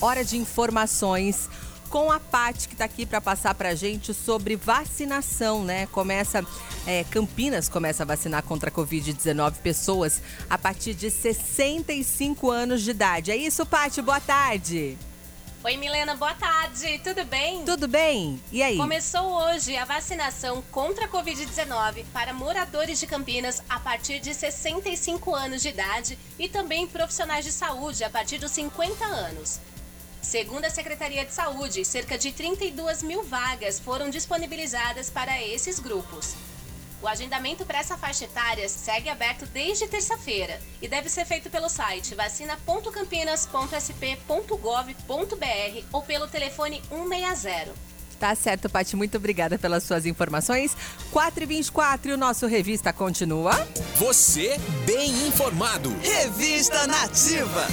Hora de informações com a Paty, que está aqui para passar para a gente sobre vacinação, né? Começa, é, Campinas começa a vacinar contra a Covid-19 pessoas a partir de 65 anos de idade. É isso, Paty? Boa tarde. Oi, Milena, boa tarde. Tudo bem? Tudo bem? E aí? Começou hoje a vacinação contra a Covid-19 para moradores de Campinas a partir de 65 anos de idade e também profissionais de saúde a partir dos 50 anos. Segundo a Secretaria de Saúde, cerca de 32 mil vagas foram disponibilizadas para esses grupos. O agendamento para essa faixa etária segue aberto desde terça-feira e deve ser feito pelo site vacina.campinas.sp.gov.br ou pelo telefone 160. Tá certo, Paty. Muito obrigada pelas suas informações. 4 e 24 e o nosso Revista continua. Você bem informado. Revista Nativa.